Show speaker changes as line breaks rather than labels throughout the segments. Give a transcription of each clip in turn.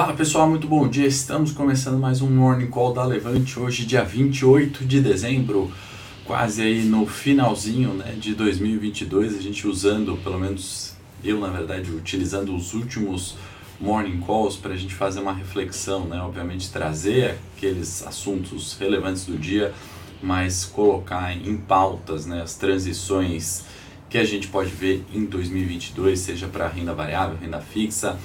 Fala pessoal, muito bom dia. Estamos começando mais um Morning Call da Levante. Hoje, dia 28 de dezembro, quase aí no finalzinho né, de 2022. A gente usando, pelo menos eu na verdade, utilizando os últimos Morning Calls para a gente fazer uma reflexão, né? Obviamente, trazer aqueles assuntos relevantes do dia, mas colocar em pautas né, as transições que a gente pode ver em 2022, seja para renda variável, renda fixa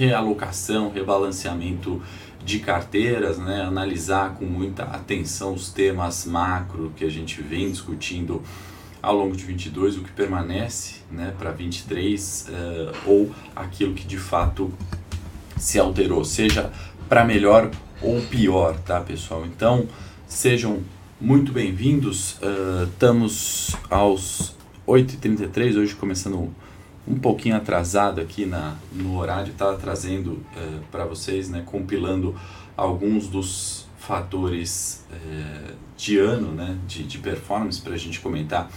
realocação, rebalanceamento de carteiras, né? analisar com muita atenção os temas macro que a gente vem discutindo ao longo de 22, o que permanece né, para 23 uh, ou aquilo que de fato se alterou, seja para melhor ou pior, tá pessoal? Então sejam muito bem-vindos, uh, estamos aos 8h33, hoje começando um pouquinho atrasado aqui na, no horário, estava trazendo é, para vocês, né, compilando alguns dos fatores é, de ano, né, de, de performance para a gente comentar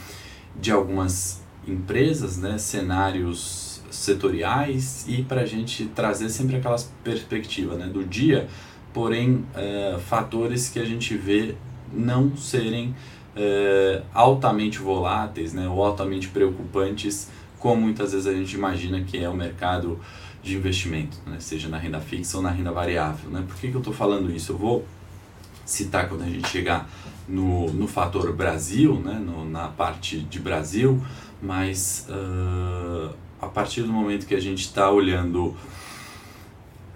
de algumas empresas, né, cenários setoriais e para a gente trazer sempre aquelas perspectivas né, do dia, porém é, fatores que a gente vê não serem altamente voláteis né, ou altamente preocupantes como muitas vezes a gente imagina que é o mercado de investimento, né? seja na renda fixa ou na renda variável. Né? Por que, que eu estou falando isso? Eu vou citar quando a gente chegar no, no fator Brasil, né? No, na parte de Brasil, mas uh, a partir do momento que a gente está olhando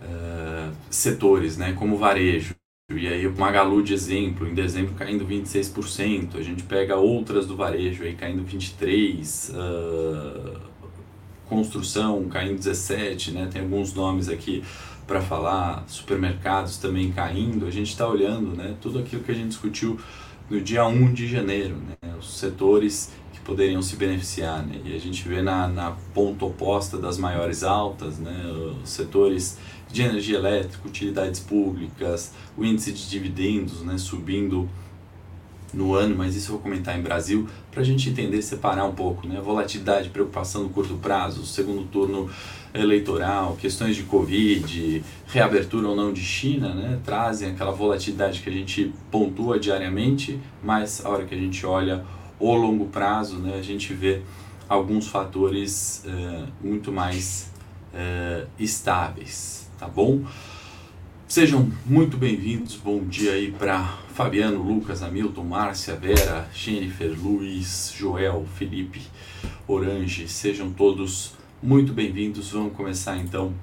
uh, setores né? como varejo, e aí o Magalu de exemplo, em dezembro caindo 26%, a gente pega outras do varejo aí caindo 23%, uh, construção caindo 17%, né? tem alguns nomes aqui para falar, supermercados também caindo, a gente está olhando né? tudo aquilo que a gente discutiu no dia 1 de janeiro, né? os setores que poderiam se beneficiar, né? e a gente vê na, na ponta oposta das maiores altas, né? os setores de energia elétrica, utilidades públicas, o índice de dividendos né, subindo no ano, mas isso eu vou comentar em Brasil, para a gente entender, separar um pouco, né? Volatilidade, preocupação no curto prazo, segundo turno eleitoral, questões de Covid, reabertura ou não de China, né? Trazem aquela volatilidade que a gente pontua diariamente, mas a hora que a gente olha o longo prazo, né? A gente vê alguns fatores eh, muito mais eh, estáveis tá bom? Sejam muito bem-vindos, bom dia aí para Fabiano, Lucas, Hamilton, Márcia, Vera, Jennifer, Luiz, Joel, Felipe, Orange, sejam todos muito bem-vindos. Vamos começar então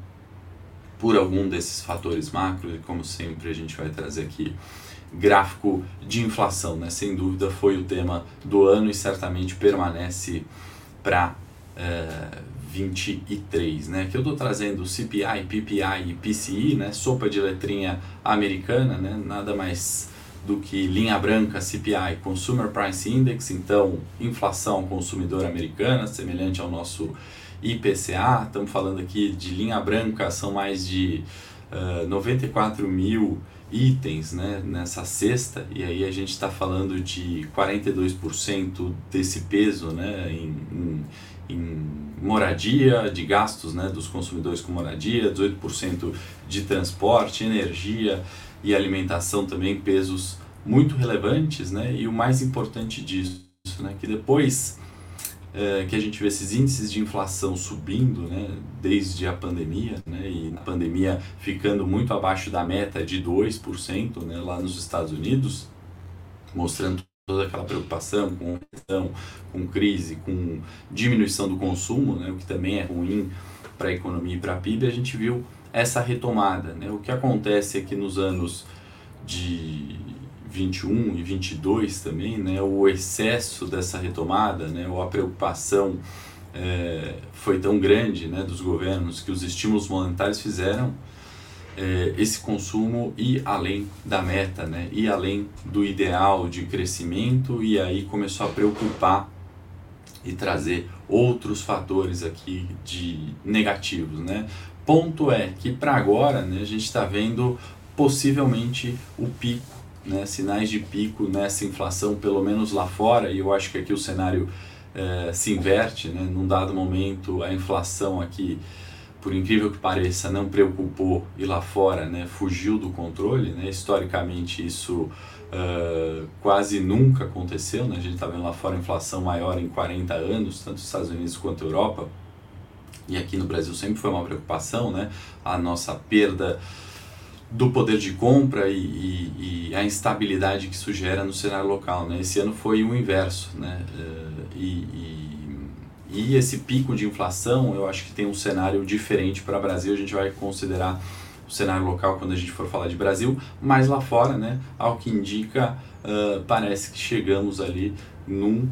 por algum desses fatores macro e como sempre a gente vai trazer aqui gráfico de inflação, né? Sem dúvida foi o tema do ano e certamente permanece para é, 23, né? Que eu estou trazendo CPI, PPI e PCI, né? Sopa de letrinha americana, né? Nada mais do que linha branca CPI, Consumer Price Index, então inflação consumidora americana, semelhante ao nosso IPCA. Estamos falando aqui de linha branca, são mais de uh, 94 mil itens né, nessa cesta, e aí a gente está falando de 42% desse peso né, em, em em moradia, de gastos né, dos consumidores com moradia, 18% de transporte, energia e alimentação também, pesos muito relevantes, né? E o mais importante disso, né, que depois é, que a gente vê esses índices de inflação subindo, né, desde a pandemia, né, e a pandemia ficando muito abaixo da meta de 2%, né, lá nos Estados Unidos, mostrando toda aquela preocupação com questão, com crise, com diminuição do consumo, né, o que também é ruim para a economia e para a PIB, a gente viu essa retomada. Né? O que acontece aqui nos anos de 21 e 22 também, né, o excesso dessa retomada, né, ou a preocupação é, foi tão grande né, dos governos que os estímulos monetários fizeram é, esse consumo ir além da meta, né? ir além do ideal de crescimento e aí começou a preocupar e trazer outros fatores aqui de negativos, né? Ponto é que para agora, né, a gente está vendo possivelmente o pico, né, sinais de pico nessa inflação, pelo menos lá fora, e eu acho que aqui o cenário é, se inverte, né, num dado momento a inflação aqui por incrível que pareça, não preocupou e lá fora né, fugiu do controle. Né? Historicamente, isso uh, quase nunca aconteceu. Né? A gente está vendo lá fora inflação maior em 40 anos, tanto nos Estados Unidos quanto Europa. E aqui no Brasil sempre foi uma preocupação, né? a nossa perda do poder de compra e, e, e, a instabilidade que isso gera no cenário local. Né? Esse ano foi o inverso. Né? Uh, e, e esse pico de inflação, eu acho que tem um cenário diferente para o Brasil. A gente vai considerar o cenário local quando a gente for falar de Brasil, mas lá fora, né, ao que indica, uh, parece que chegamos ali num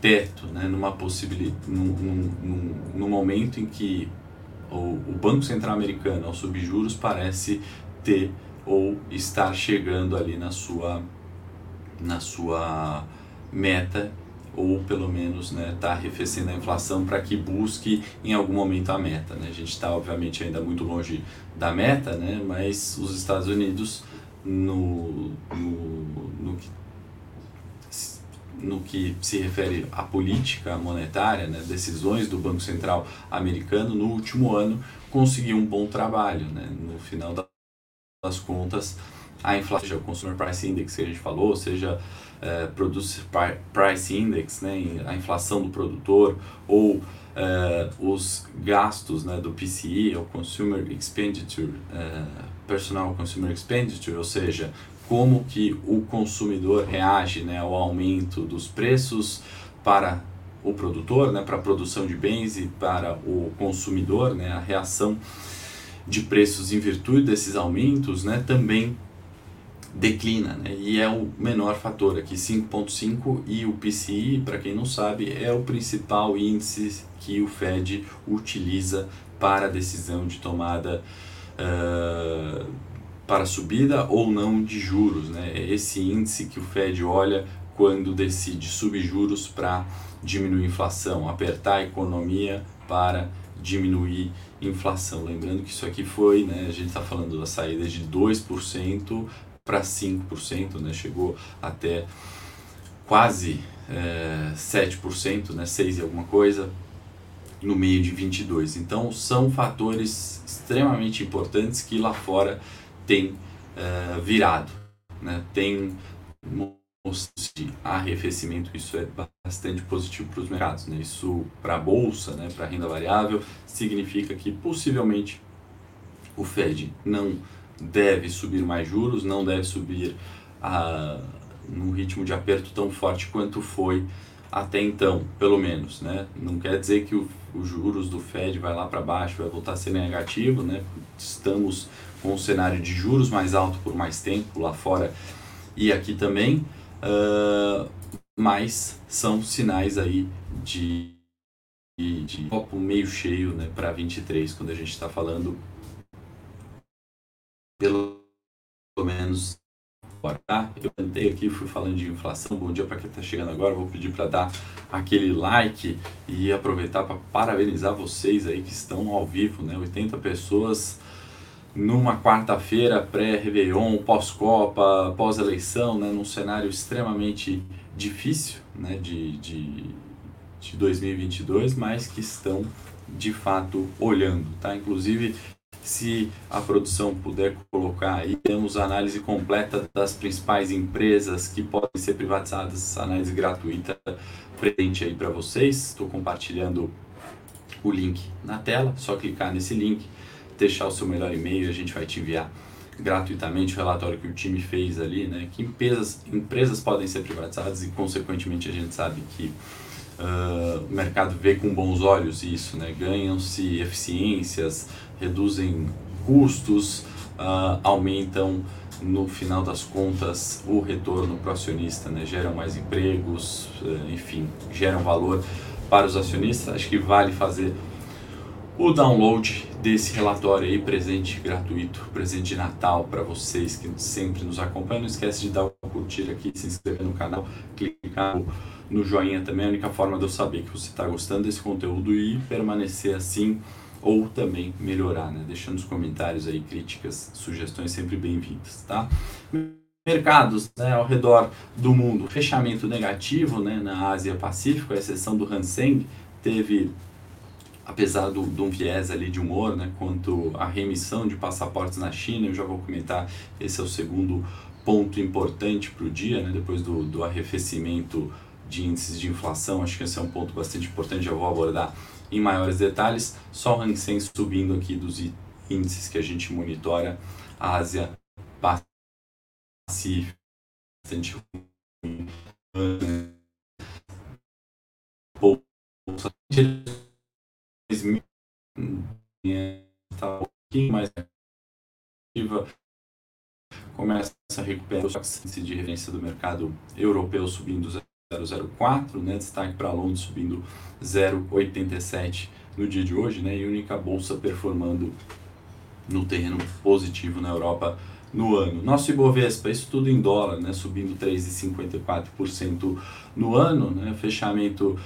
teto, né, numa possibilidade, num, num, num, num momento em que o, o Banco Central Americano, ao subir juros, parece ter ou estar chegando ali na sua, na sua meta ou pelo menos está né, tá arrefecendo a inflação para que busque em algum momento a meta. Né? A gente está obviamente ainda muito longe da meta, né? mas os Estados Unidos no, no, no, que, no que se refere à política monetária, né, decisões do Banco Central americano no último ano conseguiu um bom trabalho. Né? No final das contas, a inflação, seja o Consumer Price Index que a gente falou, seja uh, Producer Price Index, né, a inflação do produtor, ou uh, os gastos né, do PCE, o Consumer Expenditure, uh, Personal Consumer Expenditure, ou seja, como que o consumidor reage né, ao aumento dos preços para o produtor, né, para a produção de bens e para o consumidor, né, a reação de preços em virtude desses aumentos, né, também declina, né? e é o menor fator aqui, 5.5, e o PCI, para quem não sabe, é o principal índice que o Fed utiliza para a decisão de tomada uh, para subida ou não de juros. Né? É esse índice que o Fed olha quando decide subir juros para diminuir inflação, apertar a economia para diminuir inflação. Lembrando que isso aqui foi, né, a gente está falando da saída de 2% para 5%, né? chegou até quase é, 7%, né? 6 e alguma coisa, no meio de 22. Então são fatores extremamente importantes que lá fora tem é, virado, né? tem de arrefecimento, isso é bastante positivo para os mercados. Né? Isso para a bolsa, né? para a renda variável, significa que possivelmente o Fed não deve subir mais juros, não deve subir a, num ritmo de aperto tão forte quanto foi até então, pelo menos, né? Não quer dizer que o, os juros do Fed vai lá para baixo, vai voltar a ser negativo, né? Estamos com um cenário de juros mais alto por mais tempo lá fora e aqui também, uh, mas são sinais aí de, de, de copo meio cheio né, para 23, quando a gente está falando pelo menos tá? Eu tentei aqui, fui falando de inflação. Bom dia para quem está chegando agora. Vou pedir para dar aquele like e aproveitar para parabenizar vocês aí que estão ao vivo, né? 80 pessoas numa quarta-feira pré-Réveillon, pós-Copa, pós-eleição, né? Num cenário extremamente difícil, né? De, de, de 2022, mas que estão de fato olhando, tá? Inclusive se a produção puder colocar aí, temos análise completa das principais empresas que podem ser privatizadas, análise gratuita presente aí para vocês. Estou compartilhando o link na tela, só clicar nesse link, deixar o seu melhor e-mail, a gente vai te enviar gratuitamente o relatório que o time fez ali, né? Que empresas, empresas podem ser privatizadas e consequentemente a gente sabe que uh, o mercado vê com bons olhos isso, né? Ganham-se eficiências, reduzem custos, uh, aumentam no final das contas o retorno para o acionista, né? geram mais empregos, uh, enfim, geram valor para os acionistas. Acho que vale fazer o download desse relatório aí, presente gratuito, presente de Natal para vocês que sempre nos acompanham. Não esquece de dar o curtir aqui, se inscrever no canal, clicar no joinha também, é a única forma de eu saber que você está gostando desse conteúdo e permanecer assim ou também melhorar, né? Deixando os comentários aí, críticas, sugestões sempre bem-vindas, tá? Mercados né, ao redor do mundo, fechamento negativo né, na Ásia Pacífico, a exceção do Hang Seng, teve apesar do, de um viés ali de humor, né, quanto à remissão de passaportes na China, eu já vou comentar, esse é o segundo ponto importante para o dia, né, depois do, do arrefecimento de índices de inflação, acho que esse é um ponto bastante importante, já vou abordar em maiores detalhes, só o Hang Seng subindo aqui dos índices que a gente monitora, Ásia, Pacífico, bastante ruim, está um pouquinho mais ativa, começa a recuperar o índice de referência do mercado europeu subindo 0,04, né, destaque para Londres subindo 0,87 no dia de hoje, né, e única bolsa performando no terreno positivo na Europa no ano. Nosso Ibovespa, isso tudo em dólar, né, subindo 3,54% no ano, né, fechamento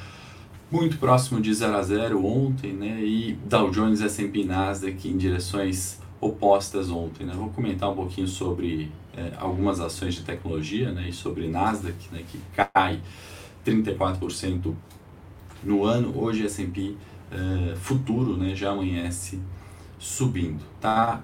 muito próximo de 0 a 0 ontem, né? E Dow Jones, S&P Nasdaq em direções opostas ontem, né? Vou comentar um pouquinho sobre é, algumas ações de tecnologia, né? E sobre Nasdaq, né? Que cai 34% no ano. Hoje S&P é, futuro, né? Já amanhece subindo, tá?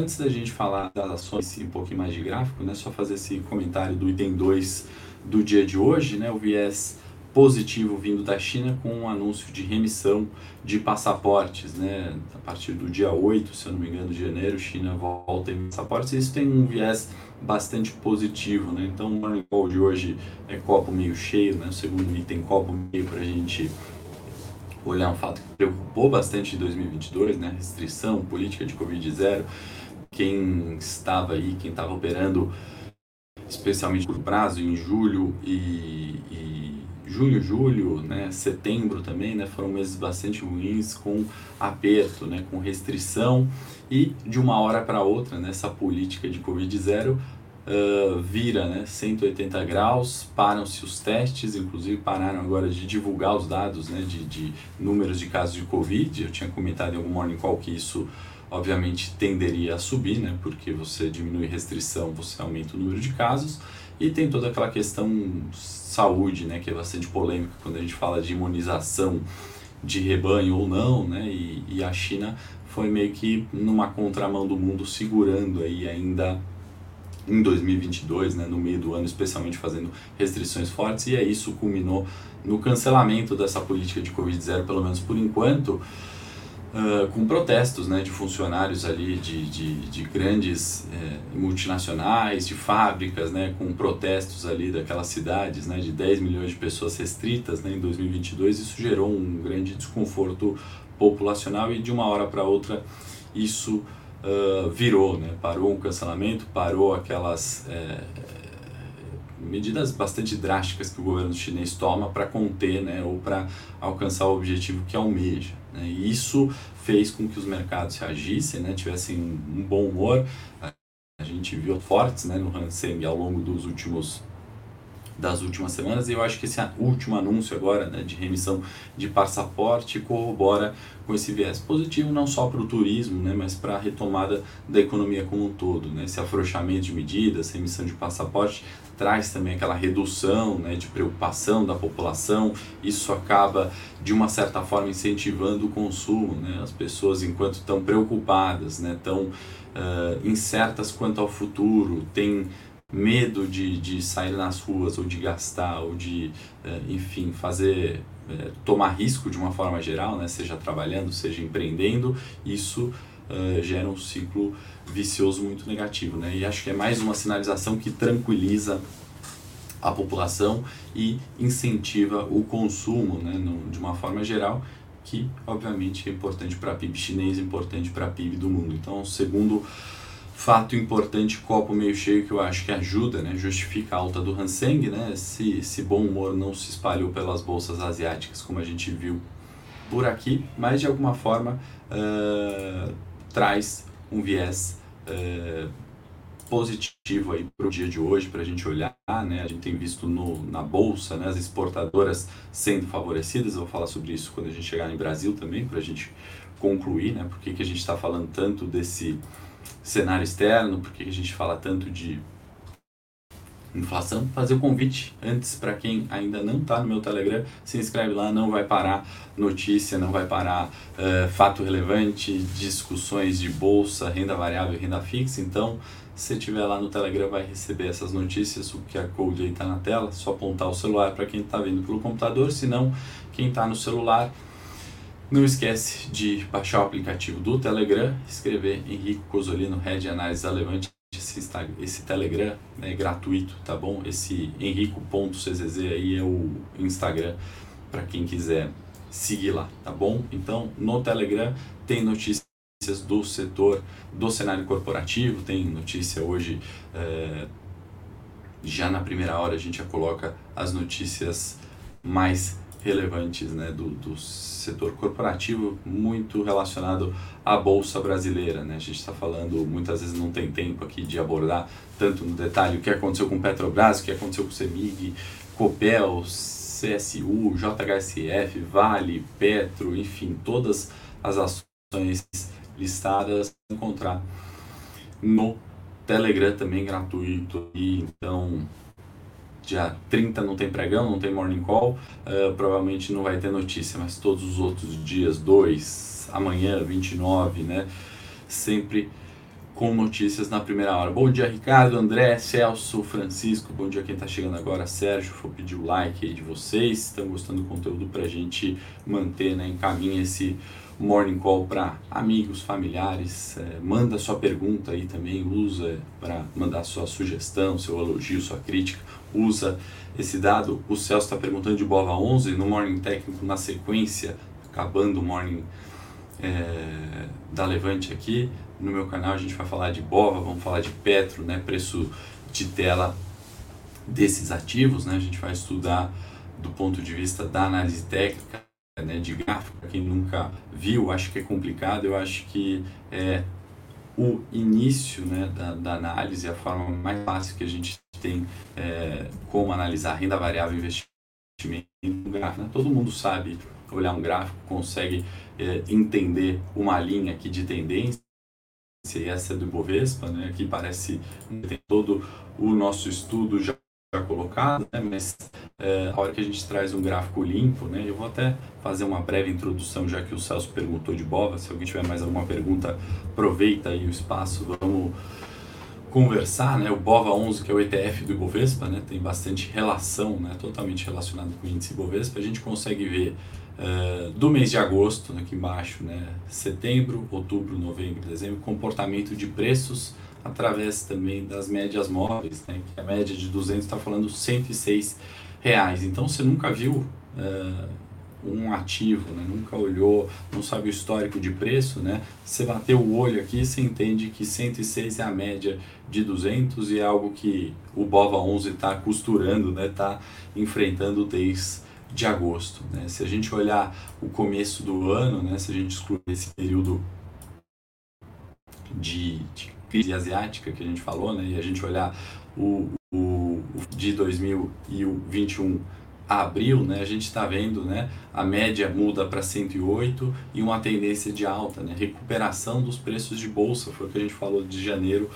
Antes da gente falar das ações, um pouquinho mais de gráfico, né? Só fazer esse comentário do item 2 do dia de hoje, né? O viés positivo vindo da China com um anúncio de remissão de passaportes, né? A partir do dia 8, se eu não me engano, de janeiro, China volta em passaportes. Isso tem um viés bastante positivo, né? Então, o morning call de hoje é copo meio cheio, né? O segundo item copo meio para a gente olhar um fato que preocupou bastante em 2022, né? Restrição, política de Covid zero. Quem estava aí, quem estava operando especialmente por prazo em julho e, e junho, julho, né, setembro também, né, foram meses bastante ruins, com aperto, né, com restrição e de uma hora para outra, né, política de Covid zero, uh, vira né, 180 graus, param-se os testes, inclusive pararam agora de divulgar os dados né, de, de números de casos de Covid, eu tinha comentado em algum morning call que isso obviamente tenderia a subir, né, porque você diminui restrição, você aumenta o número de casos, e tem toda aquela questão saúde, né, que é bastante polêmica quando a gente fala de imunização de rebanho ou não, né, e, e a China foi meio que numa contramão do mundo segurando aí ainda em 2022, né, no meio do ano, especialmente fazendo restrições fortes, e é isso culminou no cancelamento dessa política de Covid-0, pelo menos por enquanto, uh, com protestos né, de funcionários ali de, de, de grandes multinacionais, de fábricas, né, com protestos ali daquelas cidades né, de 10 milhões de pessoas restritas né, em 2022. Isso gerou um grande desconforto populacional e de uma hora para outra isso uh, virou, né, parou o cancelamento, parou aquelas medidas bastante drásticas que o governo chinês toma para conter né, ou para alcançar o objetivo que almeja. Né? E isso fez com que os mercados reagissem, né, tivessem um bom humor. A gente viu fortes né, no Hang Seng ao longo dos últimos das últimas semanas e eu acho que esse último anúncio agora né, de remissão de passaporte corrobora com esse viés positivo não só para o turismo, né, mas para a retomada da economia como um todo. Né? Esse afrouxamento de medidas, remissão de passaporte traz também aquela redução né, de preocupação da população, isso acaba de uma certa forma incentivando o consumo, né? as pessoas enquanto estão preocupadas, né, estão uh, incertas quanto ao futuro, têm medo de, de sair nas ruas ou de gastar ou de, uh, enfim, fazer, tomar risco de uma forma geral, né, seja trabalhando, seja empreendendo, isso uh, gera um ciclo vicioso muito negativo. Né? E acho que é mais uma sinalização que tranquiliza a população e incentiva o consumo né, no, de uma forma geral, que obviamente é importante para a PIB chinês, importante para a PIB do mundo. Então, segundo fato importante, copo meio cheio, que eu acho que ajuda, né, justifica a alta do Hang né, esse, esse bom humor não se espalhou pelas bolsas asiáticas, como a gente viu por aqui, mas de alguma forma uh, traz um viés uh, positivo aí para o dia de hoje, para a gente olhar, né? A gente tem visto no, na bolsa, né, as exportadoras sendo favorecidas. Eu vou falar sobre isso quando a gente chegar em Brasil também, para a gente concluir, né? Por que, que a gente está falando tanto desse cenário externo? Por que, que a gente fala tanto de inflação, fazer o convite antes para quem ainda não está no meu Telegram, se inscreve lá, não vai parar notícia, não vai parar uh, fato relevante, discussões de bolsa, renda variável e renda fixa, então se estiver lá no Telegram vai receber essas notícias, o QR Code aí está na tela, só apontar o celular para quem está vendo pelo computador, se não, quem está no celular, não esquece de baixar o aplicativo do Telegram, escrever Henrique Cosolino, Head Análise da Levante, esse, Instagram, esse Telegram é gratuito, tá bom? Esse henrico.czz aí é o Instagram para quem quiser seguir lá, tá bom? Então, no Telegram tem notícias do setor do cenário corporativo, tem notícia hoje, é, já na primeira hora a gente já coloca as notícias mais relevantes né, do, do setor corporativo, muito relacionado à Bolsa Brasileira. Né? A gente está falando, muitas vezes não tem tempo aqui de abordar tanto no detalhe o que aconteceu com Petrobras, o que aconteceu com CEMIG, Copel, CSU, JHSF, Vale, Petro, enfim, todas as ações listadas encontrar no Telegram também gratuito. E então dia 30 não tem pregão, não tem morning call, uh, provavelmente não vai ter notícia, mas todos os outros dias, 2, amanhã, 29, né? Sempre com notícias na primeira hora. Bom dia, Ricardo, André, Celso, Francisco, bom dia quem está chegando agora, Sérgio, vou pedir o like aí de vocês, estão gostando do conteúdo para a gente manter, né, encaminha esse morning call para amigos, familiares, é, manda sua pergunta aí também, usa para mandar sua sugestão, seu elogio, sua crítica, usa esse dado. O Celso está perguntando de BOVA 11 no Morning Técnico na sequência, acabando o Morning é, da Levante aqui. No meu canal a gente vai falar de BOVA, vamos falar de Petro, né, preço de tela desses ativos, né, a gente vai estudar do ponto de vista da análise técnica, né, de gráfico, para quem nunca viu, acho que é complicado, eu acho que é o início né, da, da análise, a forma mais fácil que a gente tem é, como analisar renda variável e investimento gráfico. Né? Todo mundo sabe olhar um gráfico, consegue é, entender uma linha aqui de tendência, essa é do Ibovespa, né? aqui parece tem todo o nosso estudo já colocado, né? mas é, a hora que a gente traz um gráfico limpo, né? eu vou até fazer uma breve introdução, já que o Celso perguntou de BOVA, se alguém tiver mais alguma pergunta, aproveita aí o espaço, vamos conversar, né? O BOVA 11, que é o ETF do Ibovespa, né? Tem bastante relação, né? Totalmente relacionado com o índice Ibovespa. A gente consegue ver uh, do mês de agosto, aqui embaixo, né? Setembro, outubro, novembro, dezembro, comportamento de preços através também das médias móveis, né? Que a média de 200 está falando 106 reais. Então, você nunca viu... Uh, um ativo, né? nunca olhou, não sabe o histórico de preço, né? Você bateu o olho aqui, você entende que 106 é a média de 200 e é algo que o BOVA 11 está costurando, está né? Tá enfrentando desde de agosto. Né? Se a gente olhar o começo do ano, né? se a gente excluir esse período de, de crise asiática que a gente falou, né? e a gente olhar o, o, de 2021 abril, né, a gente está vendo né, a média muda para 108 e uma tendência de alta, né, recuperação dos preços de bolsa, foi o que a gente falou de janeiro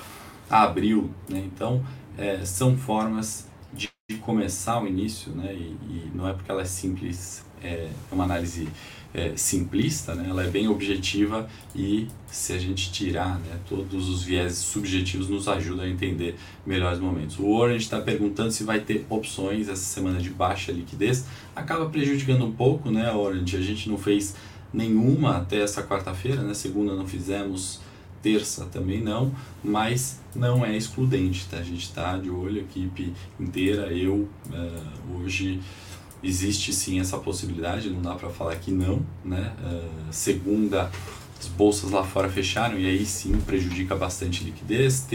a abril. Né, então, é, são formas de, começar o início, né, e, e, não é porque ela é simples, é uma análise é, simplista, né? ela é bem objetiva e se a gente tirar né, todos os viés subjetivos nos ajuda a entender melhores momentos. O Orange está perguntando se vai ter opções essa semana de baixa liquidez, acaba prejudicando um pouco, né, Orange? A gente não fez nenhuma até essa quarta-feira, né? Segunda não fizemos, terça também não, mas não é excludente, tá? A gente está de olho, a equipe inteira, eu uh, hoje existe sim essa possibilidade, não dá para falar que não, né? Uh, segunda, as bolsas lá fora fecharam e aí sim prejudica bastante liquidez.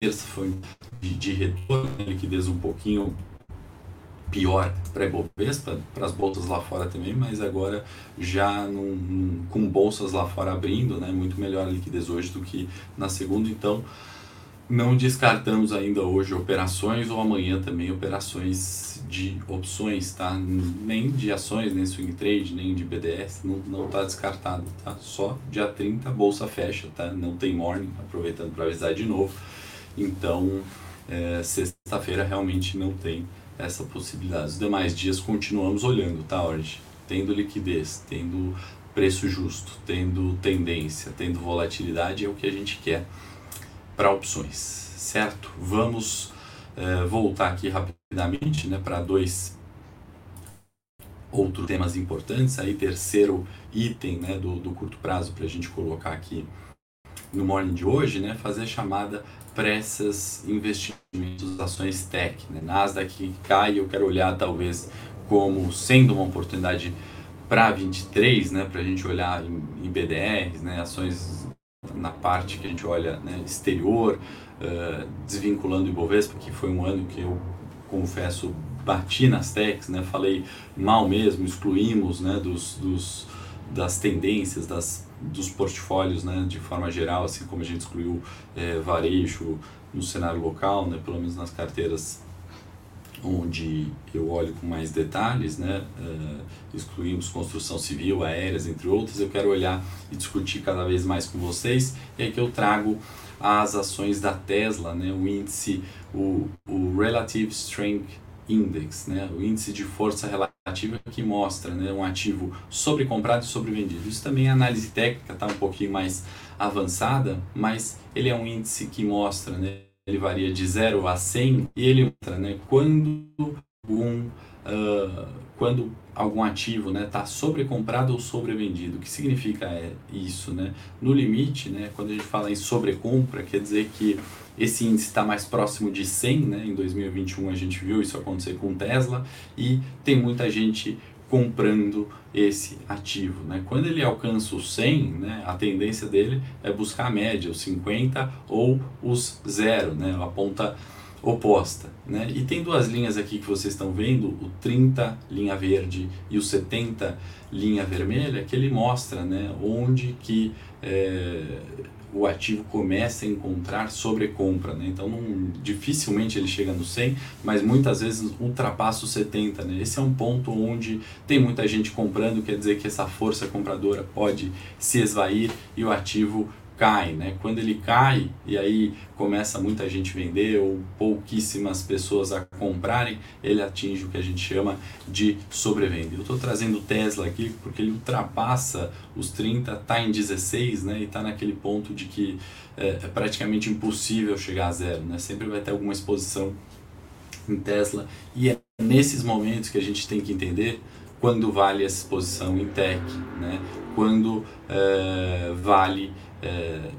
Terça foi de, de retorno, né? liquidez um pouquinho pior para a Ibovespa, para as bolsas lá fora também, mas agora já num, num, com bolsas lá fora abrindo, né? Muito melhor a liquidez hoje do que na segunda, então não descartamos ainda hoje operações ou amanhã também operações de opções, tá? Nem de ações, nem swing trade, nem de BDS, não, não tá descartado, tá? Só dia 30 a bolsa fecha, tá? Não tem morning, aproveitando para avisar de novo. Então, é, sexta-feira realmente não tem essa possibilidade. Os demais dias continuamos olhando, tá, Orange? Tendo liquidez, tendo preço justo, tendo tendência, tendo volatilidade, é o que a gente quer para opções, certo? Vamos é, voltar aqui rapidamente né, para dois outros temas importantes. Aí, terceiro item né, do, do curto prazo para a gente colocar aqui no morning de hoje, né, fazer a chamada pressas investimentos ações tech. Né? Nasdaq cai, eu quero olhar talvez como sendo uma oportunidade para 23, né, para a gente olhar em, em BDRs, né, ações na parte que a gente olha né, exterior, uh, desvinculando o Ibovespa, que foi um ano que eu confesso bati nas techs, né, falei mal mesmo, excluímos né, dos, dos, das tendências, das, dos portfólios né, de forma geral, assim como a gente excluiu é, varejo no cenário local, né, pelo menos nas carteiras onde eu olho com mais detalhes, né? Uh, excluímos construção civil, aéreas, entre outras. Eu quero olhar e discutir cada vez mais com vocês. E que eu trago as ações da Tesla, né? O índice, o, o Relative Strength Index, né? O índice de força relativa que mostra, né? Um ativo sobrecomprado e sobrevendido. Isso também é análise técnica, tá um pouquinho mais avançada, mas ele é um índice que mostra, né? Ele varia de 0 a 100 e ele mostra né, quando, um, uh, quando algum ativo está né, tá sobrecomprado ou sobrevendido. O que significa é isso? Né? No limite, né, quando a gente fala em sobrecompra, quer dizer que esse índice está mais próximo de 100, né? em 2021 a gente viu isso acontecer com Tesla, e tem muita gente comprando esse ativo. Né? Quando ele alcança os 100, né, a tendência dele é buscar a média, os 50 ou os zero, né, a ponta oposta. Né? E tem duas linhas aqui que vocês estão vendo, o 30 linha verde e o 70 linha vermelha, que ele mostra né, onde que é, o ativo começa a encontrar sobrecompra. Né? Então, não, dificilmente ele chega no 100, mas muitas vezes ultrapassa os 70. Né? Esse é um ponto onde tem muita gente comprando, quer dizer que essa força compradora pode se esvair e o ativo cai, né? Quando ele cai e aí começa muita gente vender ou pouquíssimas pessoas a comprarem, ele atinge o que a gente chama de sobrevenda. Eu estou trazendo o Tesla aqui porque ele ultrapassa os 30, está em 16, né? E está naquele ponto de que é, é, praticamente impossível chegar a zero, né? Sempre vai ter alguma exposição em Tesla e é nesses momentos que a gente tem que entender quando vale essa exposição em tech, né? Quando é, vale é,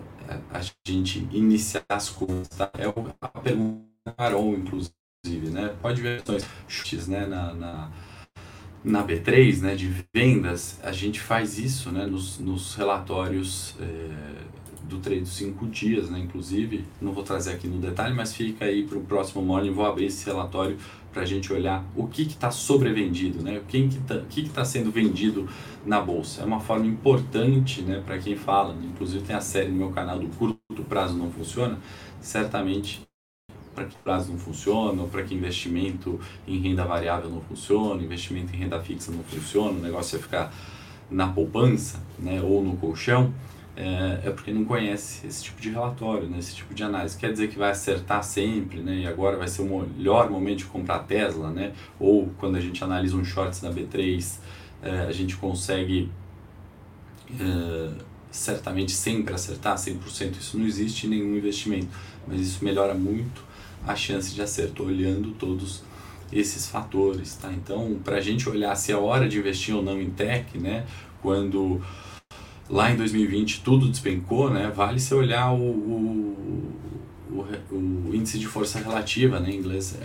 a gente iniciar as contas. Tá? É a pergunta Carol, inclusive, né? Pode ver questões chutes né? na, na, na B3, né? de vendas, a gente faz isso né? nos, nos relatórios é, do trade dos 5 dias, né? inclusive, não vou trazer aqui no detalhe, mas fica aí para o próximo morning, vou abrir esse relatório para a gente olhar o que está sobrevendido, né? o que está que que tá sendo vendido na bolsa. É uma forma importante né, para quem fala, inclusive tem a série no meu canal do curto prazo não funciona, certamente para que prazo não funciona, para que investimento em renda variável não funciona, investimento em renda fixa não funciona, o negócio é ficar na poupança né, ou no colchão é, é, porque não conhece esse tipo de relatório, né, esse tipo de análise. Quer dizer que vai acertar sempre, né, e agora vai ser o melhor momento de comprar Tesla, né, ou quando a gente analisa um shorts na B3, é, a gente consegue é, certamente sempre acertar 100%. Isso não existe em nenhum investimento, mas isso melhora muito a chance de acerto, olhando todos esses fatores. Tá? Então, para a gente olhar se é hora de investir ou não em tech, né, quando lá em 2020 tudo despencou, né? Vale se olhar o, o, o, o, índice de força relativa, né? em inglês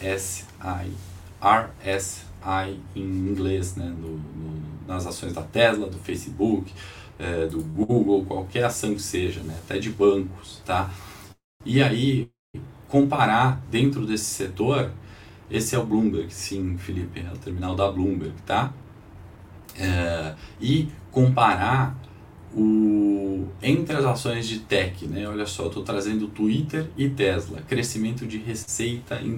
RSI, RSI em inglês, né? No, no, nas ações da Tesla, do Facebook, é, do Google, qualquer ação que seja, né? até de bancos, tá? E aí comparar dentro desse setor, esse é o Bloomberg, sim, Felipe, é o terminal da Bloomberg, tá? É, e comparar o, entre as ações de tech, né? Olha só, estou trazendo Twitter e Tesla, crescimento de receita em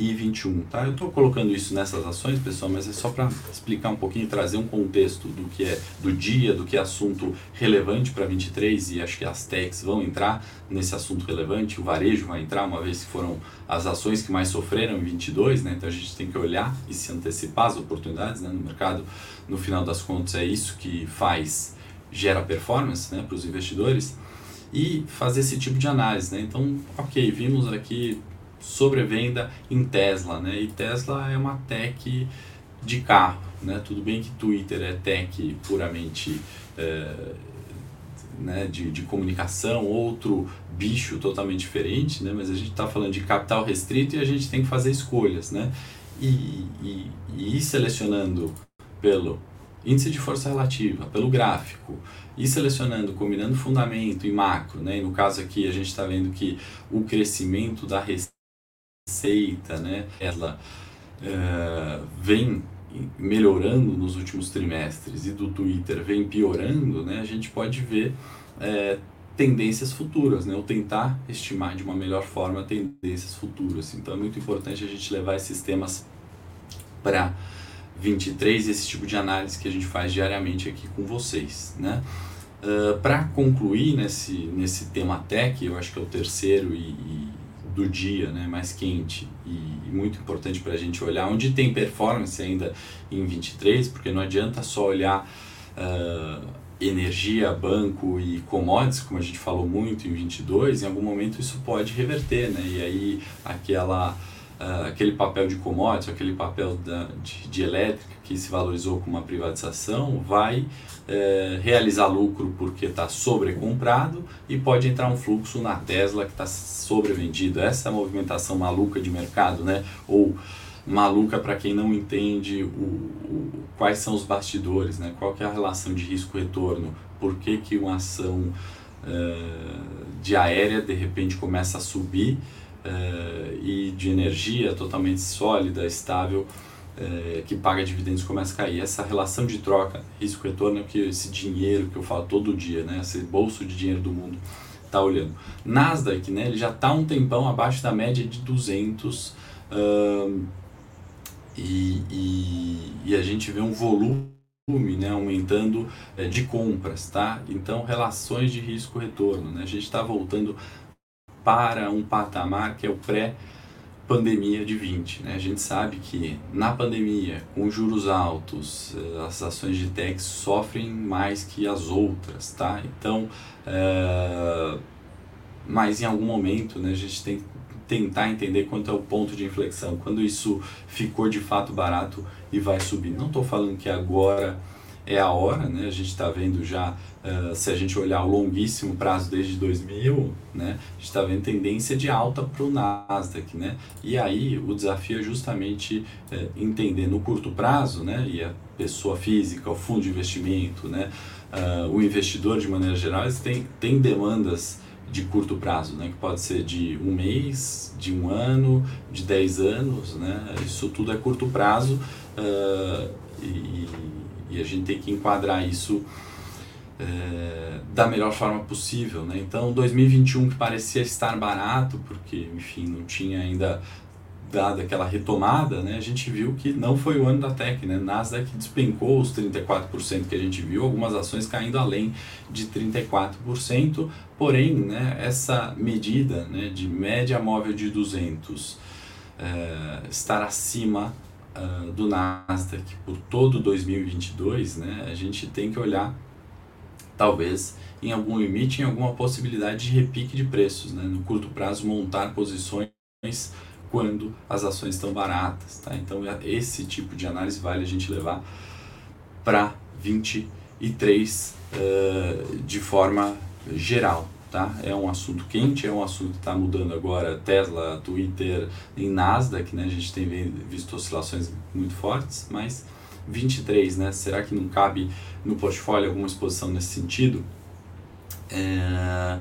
2020 2021, tá? Eu estou colocando isso nessas ações, pessoal, mas é só para explicar um pouquinho, trazer um contexto do que é do dia, do que é assunto relevante para 23 e acho que as techs vão entrar nesse assunto relevante, o varejo vai entrar, uma vez que foram as ações que mais sofreram em 22, né? Então a gente tem que olhar e se antecipar as oportunidades, né, no mercado. No final das contas é isso que faz gera performance, né, para os investidores e fazer esse tipo de análise, né? Então, OK, vimos aqui sobrevenda em Tesla, né? E Tesla é uma tech de carro, né? Tudo bem que Twitter é tech puramente é, né, de, de comunicação, outro bicho totalmente diferente, né? Mas a gente está falando de capital restrito e a gente tem que fazer escolhas, né? E, e, e ir selecionando pelo índice de força relativa, pelo gráfico, e selecionando, combinando fundamento e macro, né? E no caso aqui a gente está vendo que o crescimento da receita receita, né, ela uh, vem melhorando nos últimos trimestres e do Twitter vem piorando, né, a gente pode ver é, tendências futuras, né, ou tentar estimar de uma melhor forma tendências futuras. Então é muito importante a gente levar esses temas para 23, esse tipo de análise que a gente faz diariamente aqui com vocês, né. Uh, para concluir nesse, nesse tema tech, eu acho que é o terceiro e, e do dia, né, mais quente e, muito importante para a gente olhar onde tem performance ainda em 23, porque não adianta só olhar uh, energia, banco e commodities, como a gente falou muito em 22, em algum momento isso pode reverter, né, e aí aquela uh, aquele papel de commodities, aquele papel da, de, de elétrica que se valorizou com uma privatização, vai uh, realizar lucro porque está sobrecomprado e pode entrar um fluxo na Tesla que está sobrevendido. Essa é movimentação maluca de mercado, né? Ou maluca para quem não entende o, o, quais são os bastidores, né? qual que é a relação de risco-retorno, por que, que uma ação uh, de aérea de repente começa a subir uh, e de energia totalmente sólida, estável, uh, que paga dividendos começa a cair. Essa relação de troca, risco-retorno, é que esse dinheiro que eu falo todo dia, né, esse bolso de dinheiro do mundo está olhando. Nasdaq, né, ele já está um tempão abaixo da média de 200 uh, e, e, e a gente vê um volume né, aumentando é, de compras, tá? Então, relações de risco-retorno, né? A gente está voltando para um patamar que é o pré-pandemia de 20. Né? A gente sabe que na pandemia, com juros altos, eh, as ações de tech sofrem mais que as outras. Tá? Então, é... mas em algum momento né, a gente tem que tentar entender quanto é o ponto de inflexão, quando isso ficou de fato barato e vai subir. Não estou falando que agora é a hora, né? A gente está vendo já, uh, se a gente olhar o longuíssimo prazo desde 2000, né? A gente está vendo tendência de alta para o Nasdaq, né? E aí o desafio é justamente uh, entender no curto prazo, né? E a pessoa física, o fundo de investimento, né? Uh, o investidor de maneira geral, têm, têm demandas de curto prazo, né? que pode ser de um mês, de um ano, de 10 anos, né? isso tudo é curto prazo uh, e, e a gente tem que enquadrar isso é, da melhor forma possível. Né? Então, 2021 que parecia estar barato, porque, enfim, não tinha ainda dado aquela retomada, né? a gente viu que não foi o ano da Tech. Né? Nasdaq despencou os 34% que a gente viu, algumas ações caindo além de 34%, porém, né, essa medida né, de média móvel de 200 é, estar acima uh, do Nasdaq por todo 2022, né, a gente tem que olhar, talvez, em algum limite, em alguma possibilidade de repique de preços, né, no curto prazo, montar posições quando as ações estão baratas. Tá? Então, esse tipo de análise vale a gente levar para 23 uh, de forma geral tá? É um assunto quente, é um assunto que está mudando agora, Tesla, Twitter, em Nasdaq, né? A gente tem visto oscilações muito fortes, mas 23, né? Será que não cabe no portfólio alguma exposição nesse sentido? É...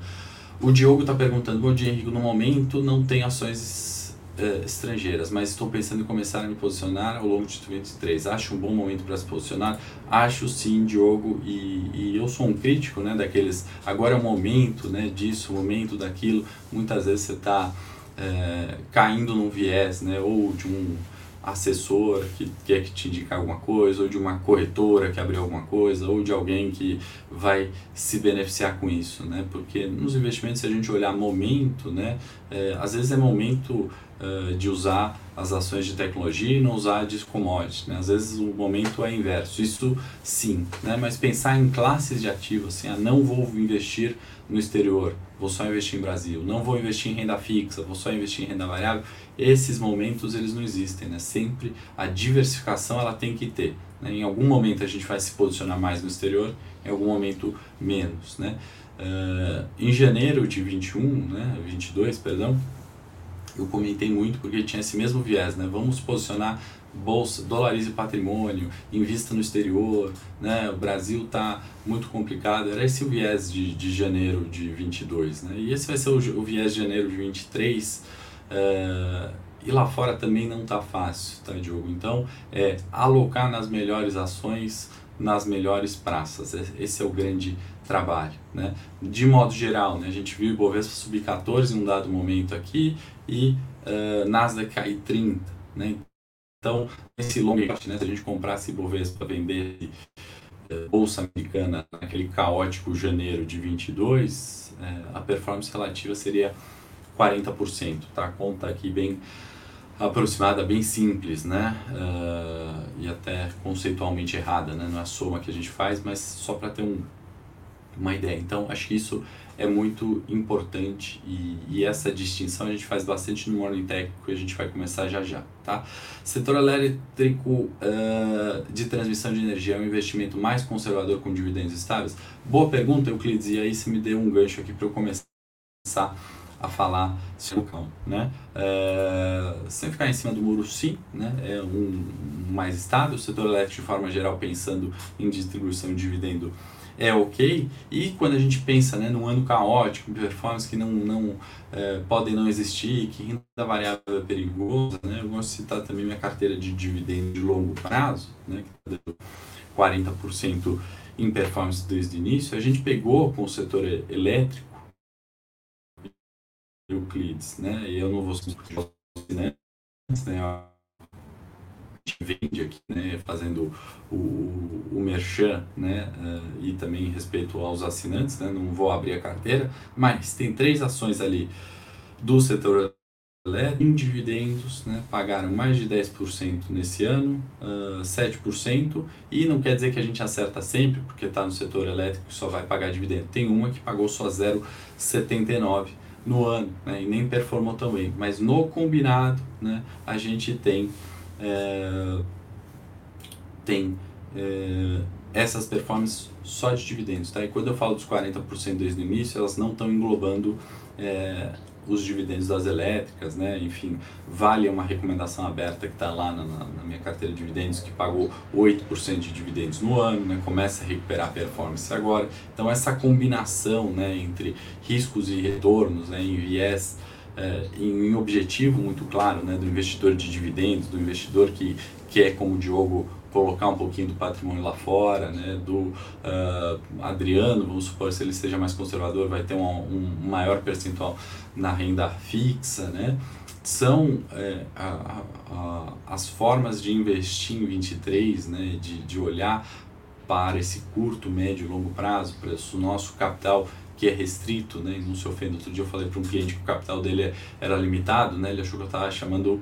O Diogo está perguntando, bom dia Henrique, no momento não tem ações uh, estrangeiras, mas estou pensando em começar a me posicionar ao longo de 2023. Acho um bom momento para se posicionar? Acho sim, Diogo, e, e, eu sou um crítico né, daqueles. Agora é o momento né, disso, o momento daquilo. Muitas vezes você está. é, caindo num viés, né, ou de um assessor que quer que te indicar alguma coisa, ou de uma corretora que abriu alguma coisa, ou de alguém que vai se beneficiar com isso, né? Porque nos investimentos, se a gente olhar momento, né, é, às vezes é momento uh, de usar as ações de tecnologia e não usar de commodity, né? Às vezes o momento é inverso, isso sim, né? Mas pensar em classes de ativos, assim, ah, não vou investir no exterior, vou só investir em Brasil, não vou investir em renda fixa, vou só investir em renda variável, esses momentos eles não existem, né? Sempre a diversificação ela tem que ter. Né? Em algum momento a gente vai se posicionar mais no exterior, em algum momento menos, né? Uh, em janeiro de 21, né, 22, perdão, eu comentei muito porque tinha esse mesmo viés, né? Vamos posicionar bolsa, dolarize patrimônio, invista no exterior, né? O Brasil está muito complicado. Era esse o viés de, de janeiro de 22, né? E esse vai ser o, o viés de janeiro de 23 Uh, e lá fora também não está fácil, tá, Diogo? Então, é alocar nas melhores ações, nas melhores praças. Esse é o grande trabalho, né? De modo geral, né? A gente viu o Ibovespa subir 14 em um dado momento aqui e uh, Nasdaq cair 30, né? Então, esse longo né? Se a gente comprasse Ibovespa, vender uh, Bolsa Americana naquele caótico janeiro de 22, uh, a performance relativa seria 40%, tá? Conta aqui bem aproximada, bem simples, né? Uh, e até conceitualmente errada, né? Não é a soma que a gente faz, mas só para ter um, uma ideia. Então, acho que isso é muito importante e, e, essa distinção a gente faz bastante no Morning Técnico e a gente vai começar já já, tá? Setor elétrico uh, de transmissão de energia é um investimento mais conservador com dividendos estáveis? Boa pergunta, Euclides, e aí você me deu um gancho aqui para eu começar a falar seu cão, né? É, sem ficar em cima do muro, sim, né? É um, um mais estável, o setor elétrico de forma geral pensando em distribuição de dividendo é ok. E quando a gente pensa né, num ano caótico, performance que não, não é, podem não existir, que renda variável é perigosa, né? Eu gosto de citar também minha carteira de dividendo de longo prazo, né? Que está dando 40% em performance desde o início. A gente pegou com o setor elétrico Euclides, né? E eu não vou né? né? Vende aqui, né? Fazendo o, o merchan, né? Uh, e também respeito aos assinantes, né? Não vou abrir a carteira, mas tem três ações ali do setor elétrico em dividendos, né? Pagaram mais de 10% nesse ano, uh, 7%, e não quer dizer que a gente acerta sempre, porque está no setor elétrico e só vai pagar dividendo. Tem uma que pagou só 0,79% no ano, né, e nem performou tão bem. Mas no combinado, né, a gente tem, é, tem é, essas performances só de dividendos. Tá? E quando eu falo dos 40% desde o início, elas não estão englobando é, os dividendos das elétricas, né? Enfim, Vale uma recomendação aberta que está lá na, na, minha carteira de dividendos, que pagou 8% de dividendos no ano, né? Começa a recuperar a performance agora. Então, essa combinação né, entre riscos e retornos, né, em viés é, em, objetivo muito claro né, do investidor de dividendos, do investidor que quer, como o Diogo colocar um pouquinho do patrimônio lá fora, né? Do uh, Adriano, vamos supor, se ele seja mais conservador, vai ter um, um maior percentual na renda fixa, né? São é, a, a, as formas de investir em 23, né? De, de olhar para esse curto, médio e longo prazo, para o nosso capital que é restrito, né? Não se ofenda. Outro dia eu falei para um cliente que o capital dele era limitado, né? Ele achou que eu estava chamando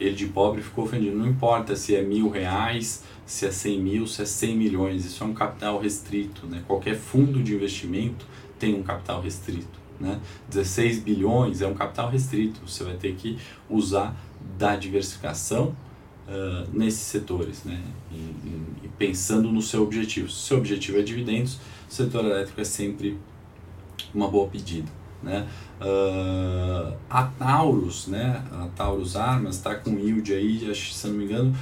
ele de pobre ficou ofendido. Não importa se é mil reais, se é cem mil, se é cem milhões, isso é um capital restrito. Né? Qualquer fundo de investimento tem um capital restrito. Né? 16 bilhões é um capital restrito, você vai ter que usar da diversificação uh, nesses setores, né? E, e, pensando no seu objetivo. Se o seu objetivo é dividendos, o setor elétrico é sempre uma boa pedida. Né? Uh, a Taurus, né? a Taurus Armas está com yield aí, se não me engano,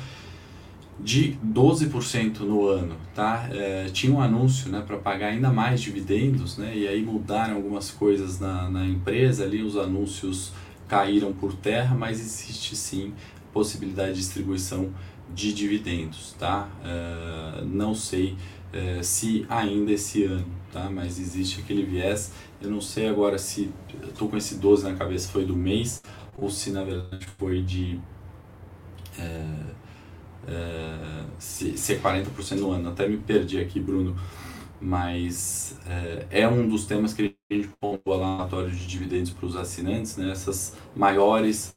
de 12% no ano, tá? É, tinha um anúncio, né, para pagar ainda mais dividendos, né? E aí mudaram algumas coisas na, na empresa ali, os anúncios caíram por terra, mas existe sim possibilidade de distribuição de dividendos, tá? É, não sei é, se ainda esse ano, tá? Mas existe aquele viés. Eu não sei agora se estou com esse 12 na cabeça foi do mês ou se na verdade foi de é, é, se, se é 40% no ano. Até me perdi aqui, Bruno. Mas é, é um dos temas que a gente pontua lá no relatório de dividendos para os assinantes, né? essas maiores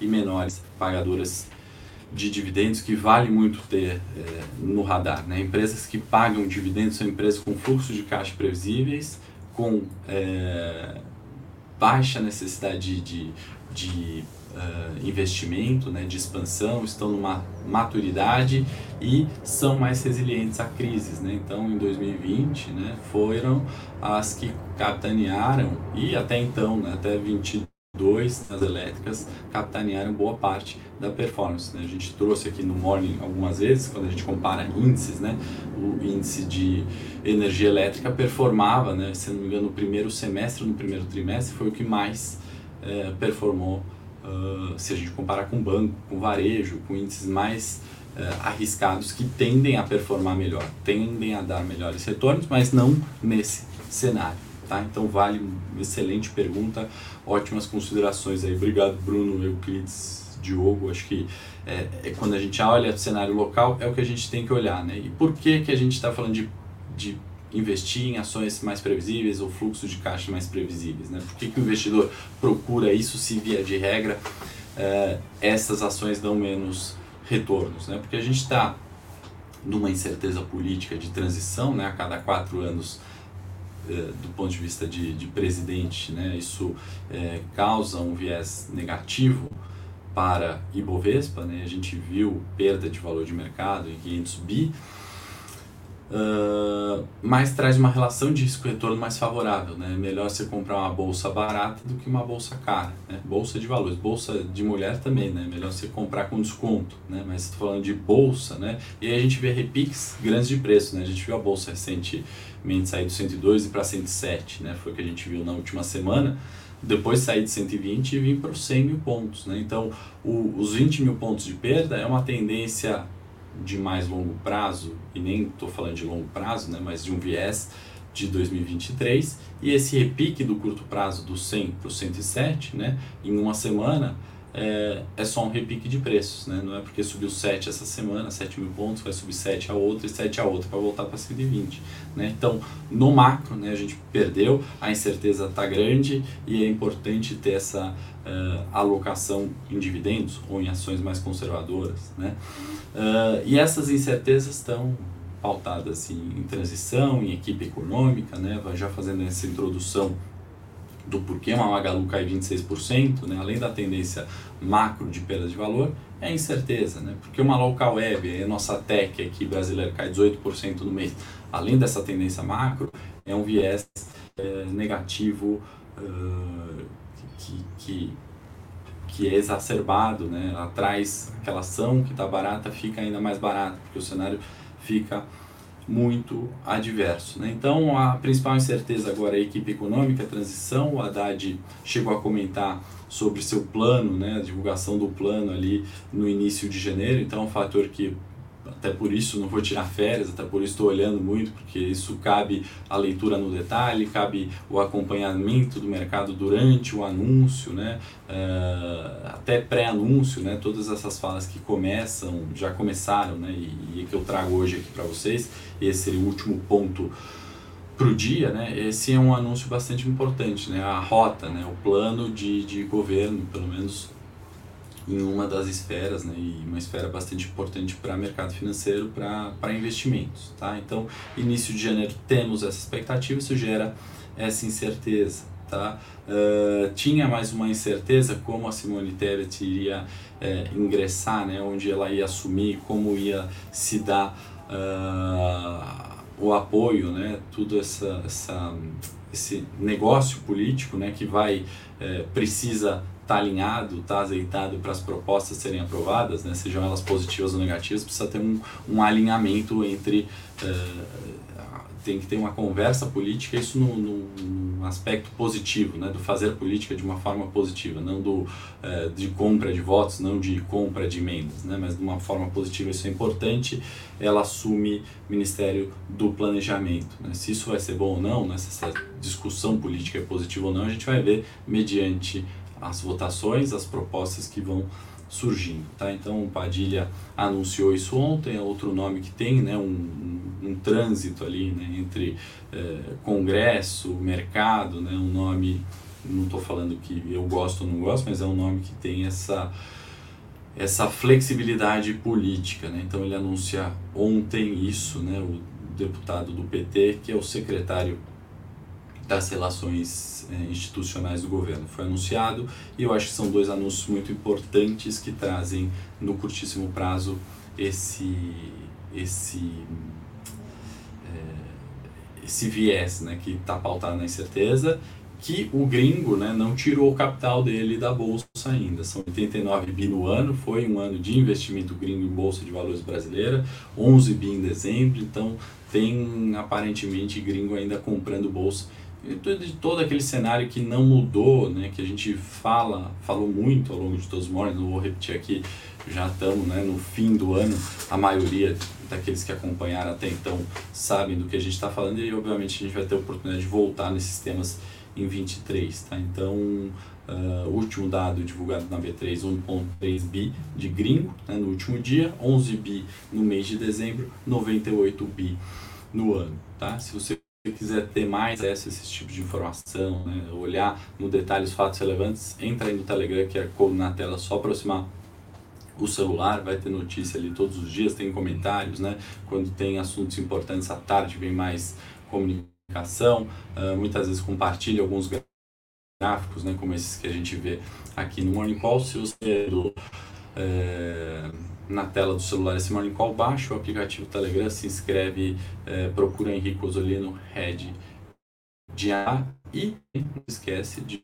e menores pagadoras de dividendos que vale muito ter é, no radar. Né? Empresas que pagam dividendos são empresas com fluxo de caixa previsíveis, com é, baixa necessidade de, de uh, investimento, né, de expansão, estão numa maturidade e são mais resilientes a crises. Né? Então, em 2020, né, foram as que capitanearam, e até então, né, até 20 dois das elétricas capitanearam boa parte da performance. Né? A gente trouxe aqui no Morning algumas vezes, quando a gente compara índices, né? o índice de energia elétrica performava, né? se não me engano, no primeiro semestre, no primeiro trimestre, foi o que mais é, performou, uh, se a gente comparar com banco, com varejo, com índices mais uh, arriscados que tendem a performar melhor, tendem a dar melhores retornos, mas não nesse cenário. Tá? Então vale, excelente pergunta, ótimas considerações aí. Obrigado Bruno, Euclides, Diogo. Acho que é, é quando a gente olha o cenário local é o que a gente tem que olhar, né? E por que que a gente está falando de, de investir em ações mais previsíveis ou fluxo de caixa mais previsíveis, né? Por que, que o investidor procura isso se via de regra é, essas ações dão menos retornos, né? Porque a gente está numa incerteza política de transição, né? A cada quatro anos do ponto de vista de, de presidente, né, isso é, causa um viés negativo para Ibovespa, né, a gente viu perda de valor de mercado em 500 bi, Uh, mas traz uma relação de risco-retorno mais favorável. Né? Melhor você comprar uma bolsa barata do que uma bolsa cara. Né? Bolsa de valores, bolsa de mulher também, né? melhor você comprar com desconto. Né? Mas estou falando de bolsa, né? e aí a gente vê repiques grandes de preço. Né? A gente viu a bolsa recentemente sair do 102 e para 107, né? foi o que a gente viu na última semana. Depois sair de 120 e vir para os 100 mil pontos. Né? Então, o, os 20 mil pontos de perda é uma tendência de mais longo prazo, e nem estou falando de longo prazo, né, mas de um viés de 2023, e esse repique do curto prazo do 100 para o 107, né, em uma semana, é, é só um repique de preços, né? não é porque subiu 7 essa semana, 7 mil pontos, vai subir 7 a outra e 7 a outra para voltar para 120. Né? Então, no macro, né, a gente perdeu, a incerteza está grande e é importante ter essa uh, alocação em dividendos ou em ações mais conservadoras. Né? Uh, e essas incertezas estão pautadas em, em transição, em equipe econômica, né? já fazendo essa introdução do porquê uma Magalu cai 26%, né, além da tendência macro de perda de valor, é incerteza, né, porque uma local web, a nossa tech aqui brasileira cai 18% no mês, além dessa tendência macro, é um viés é, negativo uh, que, que, que é exacerbado, né, ela aquela ação que está barata, fica ainda mais barata, porque o cenário fica muito adverso. Né? Então, a principal incerteza agora é a equipe econômica, a transição. O Haddad chegou a comentar sobre seu plano, né, a divulgação do plano ali no início de janeiro. Então, é um fator que até por isso não vou tirar férias, até por isso estou olhando muito, porque isso cabe a leitura no detalhe, cabe o acompanhamento do mercado durante o anúncio, né? Uh, até pré-anúncio, né? todas essas falas que começam, já começaram, né? e, e que eu trago hoje aqui para vocês, esse seria o último ponto para o dia, né? esse é um anúncio bastante importante, né? a rota, né? o plano de, de governo, pelo menos em uma das esferas, né, e uma esfera bastante importante para mercado financeiro, para investimentos. Tá? Então, início de janeiro temos essa expectativa, isso gera essa incerteza. Tá? Uh, tinha mais uma incerteza como a Simone Tebet iria uh, ingressar, né, onde ela ia assumir, como ia se dar uh, o apoio, né, tudo essa, essa, esse negócio político né, que vai eh, precisa está alinhado, está azeitado para as propostas serem aprovadas, né, sejam elas positivas ou negativas, precisa ter um, um alinhamento entre uh, tem que ter uma conversa política, isso no, no, aspecto positivo, né, do fazer política de uma forma positiva, não do, é, de compra de votos, não de compra de emendas, né, mas de uma forma positiva, isso é importante, ela assume Ministério do Planejamento. Né, se isso vai ser bom ou não, né, se essa discussão política é positiva ou não, a gente vai ver mediante as votações, as propostas que vão surgindo. Tá? Então o Padilha anunciou isso ontem, é outro nome que tem, né, um, um, um trânsito ali né, entre é, Congresso, mercado, né, um nome, não estou falando que eu gosto ou não gosto, mas é um nome que tem essa, essa flexibilidade política. Né? Então ele anuncia ontem isso, né, o deputado do PT, que é o secretário das relações é, institucionais do governo. Foi anunciado e eu acho que são dois anúncios muito importantes que trazem no curtíssimo prazo esse esse é, esse viés, né, que está pautado na incerteza, que o gringo, né, não tirou o capital dele da bolsa ainda. São 89 bi no ano, foi um ano de investimento gringo em bolsa de valores brasileira, 11 bi em dezembro, então tem aparentemente gringo ainda comprando bolsa de todo aquele cenário que não mudou, né, que a gente fala, falou muito ao longo de todos os mornings, não vou repetir aqui, já estamos né, no fim do ano, a maioria daqueles que acompanharam até então sabem do que a gente está falando e obviamente a gente vai ter a oportunidade de voltar nesses temas em 23, tá? Então, uh, último dado divulgado na B3, 1.3 bi de gringo né, no último dia, 11 bi no mês de dezembro, 98 bi no ano, tá? Se você quiser ter mais acesso a esse tipo de informação, né, olhar no detalhe os fatos relevantes, entra aí no Telegram, que é como na tela, só aproximar o celular, vai ter notícia ali todos os dias, tem comentários, né? Quando tem assuntos importantes à tarde, vem mais comunicação, uh, muitas vezes compartilha alguns gráficos, né? Como esses que a gente vê aqui no Morning Call. Se você é do, é, na tela do celular esse Morning Call, baixa o aplicativo Telegram, se inscreve, é, procura Henrique Osolino, Head de A e não esquece de,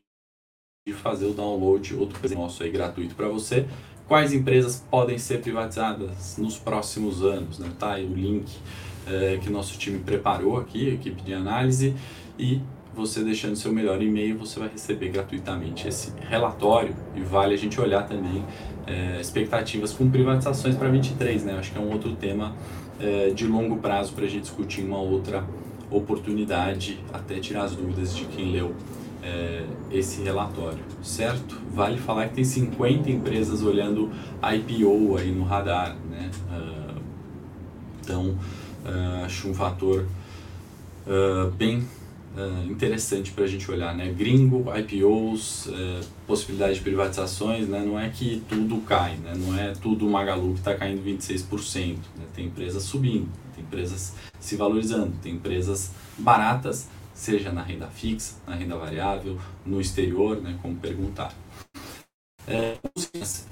de fazer o download, outro presente nosso aí gratuito para você. Quais empresas podem ser privatizadas nos próximos anos? Né? Tá aí o link é, que nosso time preparou aqui, equipe de análise, e você deixando seu melhor e-mail, você vai receber gratuitamente esse relatório e vale a gente olhar também é, expectativas com privatizações para 23, né? Acho que é um outro tema é, de longo prazo para a gente discutir uma outra oportunidade, até tirar as dúvidas de quem leu é, esse relatório, certo? Vale falar que tem 50 empresas olhando IPO aí no radar, né? Uh, então, uh, acho um fator uh, bem uh, interessante para a gente olhar, né? Gringo, IPOs, uh, eh, possibilidade de privatizações, né? Não é que tudo cai, né? Não é tudo Magalu que está caindo 26%, né? Tem empresas subindo, tem empresas se valorizando, tem empresas baratas, seja na renda fixa, na renda variável, no exterior, né? Como perguntar. É,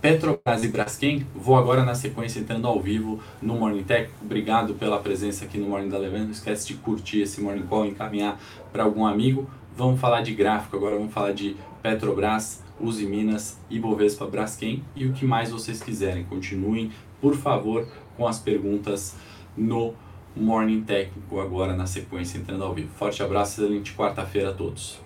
Petrobras e Braskem, vou agora na sequência entrando ao vivo no Morning Tech. Obrigado pela presença aqui no Morning da Levante. Não esquece de curtir esse Morning Call, encaminhar para algum amigo. Vamos falar de gráfico agora, vamos falar de Petrobras, Uzi Minas, Ibovespa, Braskem e o que mais vocês quiserem. Continuem, por favor, com as perguntas no Morning Técnico agora na sequência entrando ao vivo. Forte abraço, excelente quarta-feira a todos.